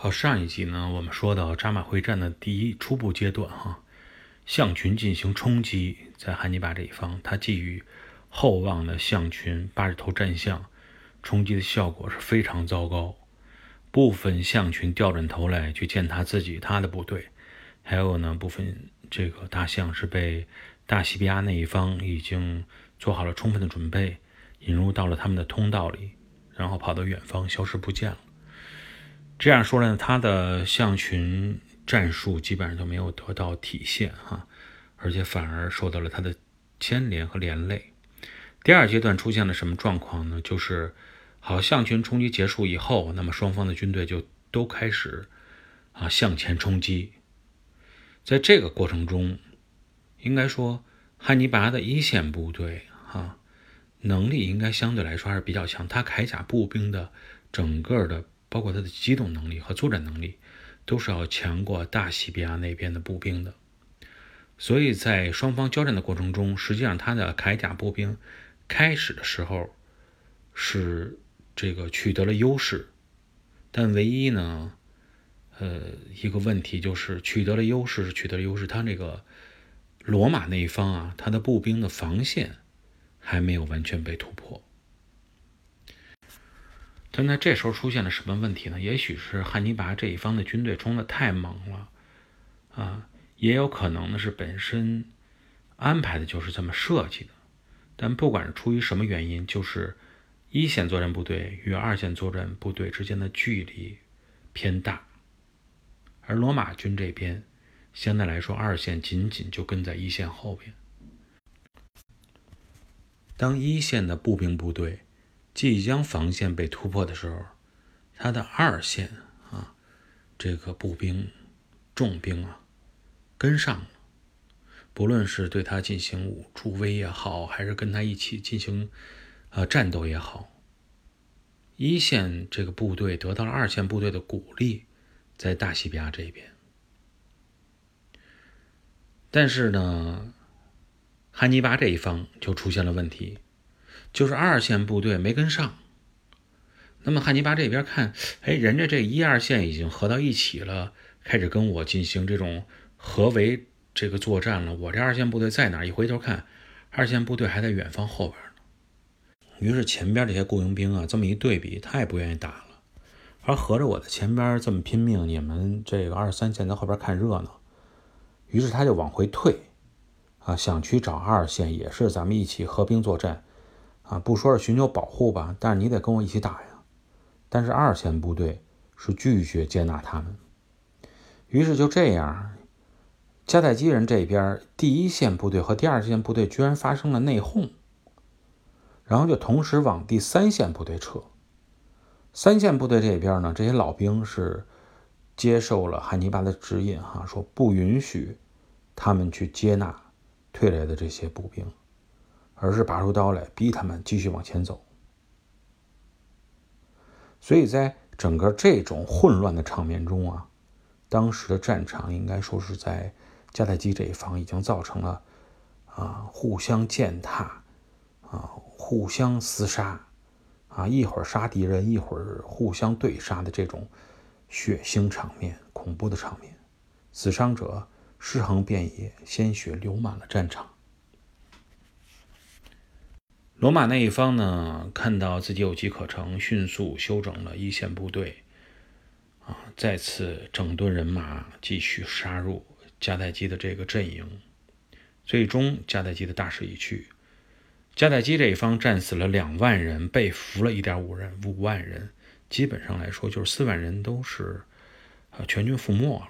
好，上一集呢，我们说到扎马会战的第一初步阶段，哈，象群进行冲击，在汉尼拔这一方，他寄予厚望的象群八十头战象，冲击的效果是非常糟糕。部分象群调转头来去见他自己他的部队，还有呢，部分这个大象是被大西比亚那一方已经做好了充分的准备，引入到了他们的通道里，然后跑到远方消失不见了。这样说呢，他的象群战术基本上就没有得到体现哈，而且反而受到了他的牵连和连累。第二阶段出现了什么状况呢？就是好象群冲击结束以后，那么双方的军队就都开始啊向前冲击。在这个过程中，应该说汉尼拔的一线部队哈能力应该相对来说还是比较强，他铠甲步兵的整个的。包括他的机动能力和作战能力，都是要强过大西比亚那边的步兵的。所以在双方交战的过程中，实际上他的铠甲步兵开始的时候是这个取得了优势，但唯一呢，呃，一个问题就是取得了优势是取得了优势，他这个罗马那一方啊，他的步兵的防线还没有完全被突破。但在这时候出现了什么问题呢？也许是汉尼拔这一方的军队冲的太猛了，啊，也有可能呢是本身安排的就是这么设计的。但不管是出于什么原因，就是一线作战部队与二线作战部队之间的距离偏大，而罗马军这边相对来说二线仅仅就跟在一线后边。当一线的步兵部队。即将防线被突破的时候，他的二线啊，这个步兵、重兵啊，跟上了。不论是对他进行助威也好，还是跟他一起进行呃战斗也好，一线这个部队得到了二线部队的鼓励，在大西比亚这边。但是呢，汉尼拔这一方就出现了问题。就是二线部队没跟上，那么汉尼拔这边看，哎，人家这一二线已经合到一起了，开始跟我进行这种合围这个作战了。我这二线部队在哪？一回头看，二线部队还在远方后边呢。于是前边这些雇佣兵啊，这么一对比，他也不愿意打了。而合着我的前边这么拼命，你们这个二三线在后边看热闹，于是他就往回退，啊，想去找二线，也是咱们一起合兵作战。啊，不说是寻求保护吧，但是你得跟我一起打呀。但是二线部队是拒绝接纳他们。于是就这样，迦太基人这边第一线部队和第二线部队居然发生了内讧，然后就同时往第三线部队撤。三线部队这边呢，这些老兵是接受了汉尼拔的指引，哈，说不允许他们去接纳退来的这些步兵。而是拔出刀来逼他们继续往前走，所以在整个这种混乱的场面中啊，当时的战场应该说是在迦太基这一方已经造成了啊互相践踏啊互相厮杀啊一会儿杀敌人一会儿互相对杀的这种血腥场面、恐怖的场面，死伤者尸横遍野，鲜血流满了战场。罗马那一方呢，看到自己有机可乘，迅速休整了一线部队，啊，再次整顿人马，继续杀入迦太基的这个阵营。最终，迦太基的大势已去，迦太基这一方战死了两万人，被俘了一点五人，五万人，基本上来说就是四万人都是啊全军覆没了。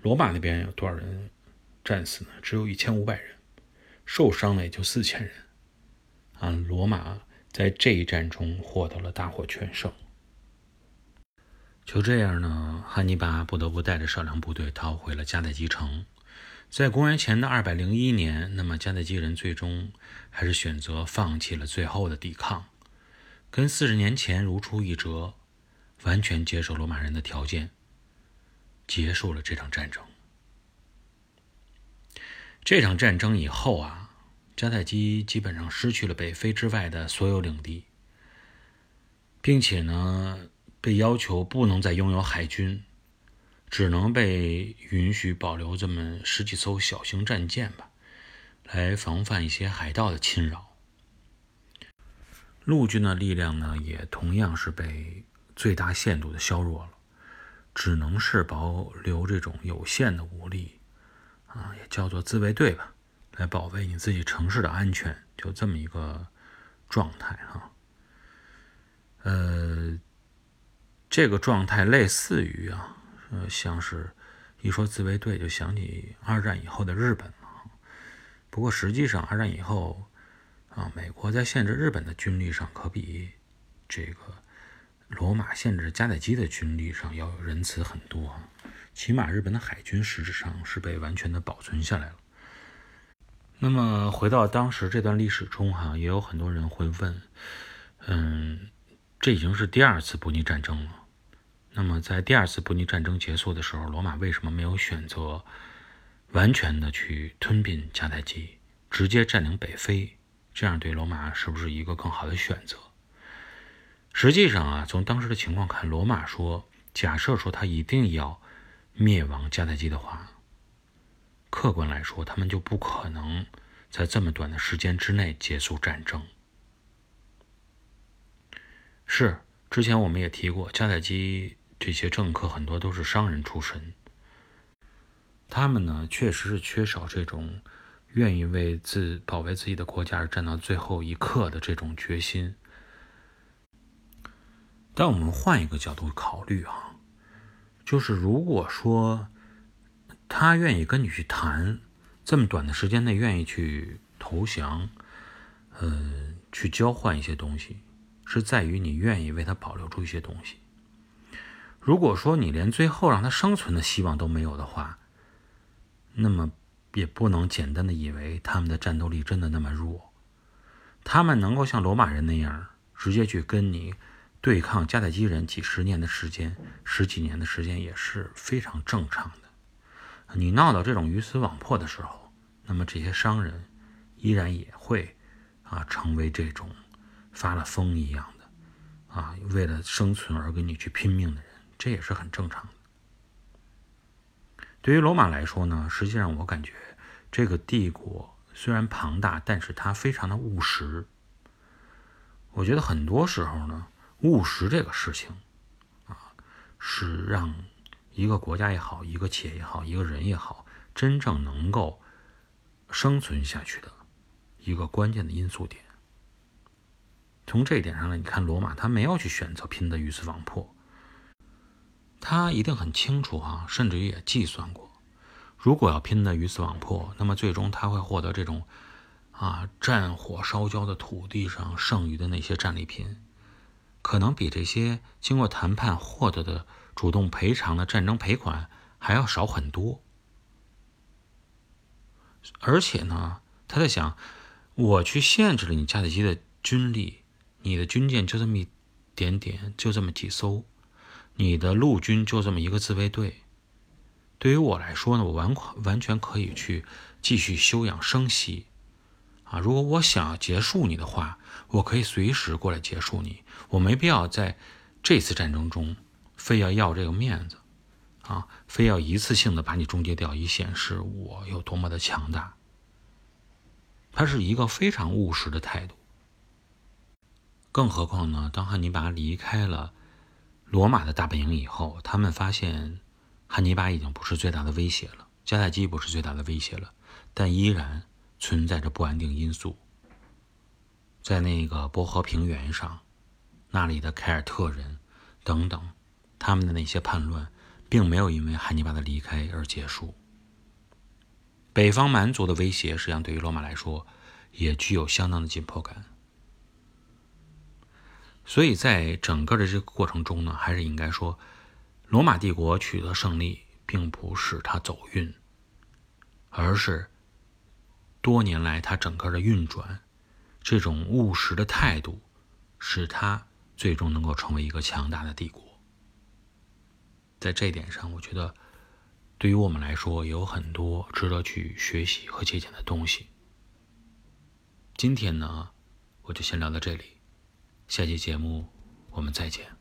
罗马那边有多少人战死呢？只有一千五百人，受伤的也就四千人。啊，罗马在这一战中获得了大获全胜。就这样呢，汉尼拔不得不带着少量部队逃回了迦太基城。在公元前的二百零一年，那么迦太基人最终还是选择放弃了最后的抵抗，跟四十年前如出一辙，完全接受罗马人的条件，结束了这场战争。这场战争以后啊。迦太基基本上失去了北非之外的所有领地，并且呢，被要求不能再拥有海军，只能被允许保留这么十几艘小型战舰吧，来防范一些海盗的侵扰。陆军的力量呢，也同样是被最大限度的削弱了，只能是保留这种有限的武力，啊，也叫做自卫队吧，来保卫你自己城市的安全，就这么一个状态哈。呃。这个状态类似于啊，呃，像是，一说自卫队就想起二战以后的日本了。不过实际上，二战以后啊，美国在限制日本的军力上，可比这个罗马限制加太基的军力上要仁慈很多。起码日本的海军实质上是被完全的保存下来了。那么回到当时这段历史中哈，也有很多人会问，嗯。这已经是第二次布匿战争了。那么，在第二次布匿战争结束的时候，罗马为什么没有选择完全的去吞并迦太基，直接占领北非？这样对罗马是不是一个更好的选择？实际上啊，从当时的情况看，罗马说，假设说他一定要灭亡迦太基的话，客观来说，他们就不可能在这么短的时间之内结束战争。是，之前我们也提过，迦太基这些政客很多都是商人出身，他们呢确实是缺少这种愿意为自保卫自己的国家而战到最后一刻的这种决心。但我们换一个角度考虑啊，就是如果说他愿意跟你去谈，这么短的时间内愿意去投降，呃，去交换一些东西。是在于你愿意为他保留住一些东西。如果说你连最后让他生存的希望都没有的话，那么也不能简单的以为他们的战斗力真的那么弱。他们能够像罗马人那样直接去跟你对抗迦太基人几十年的时间、十几年的时间也是非常正常的。你闹到这种鱼死网破的时候，那么这些商人依然也会啊成为这种。发了疯一样的，啊，为了生存而跟你去拼命的人，这也是很正常的。对于罗马来说呢，实际上我感觉这个帝国虽然庞大，但是它非常的务实。我觉得很多时候呢，务实这个事情，啊，是让一个国家也好，一个企业也好，一个人也好，真正能够生存下去的一个关键的因素点。从这一点上呢，你看罗马，他没有去选择拼的鱼死网破，他一定很清楚啊，甚至于也计算过，如果要拼的鱼死网破，那么最终他会获得这种啊战火烧焦的土地上剩余的那些战利品，可能比这些经过谈判获得的主动赔偿的战争赔款还要少很多。而且呢，他在想，我去限制了你迦太基的军力。你的军舰就这么一点点，就这么几艘，你的陆军就这么一个自卫队。对于我来说呢，我完完全可以去继续休养生息啊！如果我想要结束你的话，我可以随时过来结束你。我没必要在这次战争中非要要这个面子啊，非要一次性的把你终结掉，以显示我有多么的强大。他是一个非常务实的态度。更何况呢？当汉尼拔离开了罗马的大本营以后，他们发现汉尼拔已经不是最大的威胁了，迦太基不是最大的威胁了，但依然存在着不安定因素。在那个波河平原上，那里的凯尔特人等等，他们的那些叛乱，并没有因为汉尼拔的离开而结束。北方蛮族的威胁，实际上对于罗马来说，也具有相当的紧迫感。所以在整个的这个过程中呢，还是应该说，罗马帝国取得胜利，并不是他走运，而是多年来他整个的运转，这种务实的态度，使他最终能够成为一个强大的帝国。在这一点上，我觉得对于我们来说，有很多值得去学习和借鉴的东西。今天呢，我就先聊到这里。下期节目，我们再见。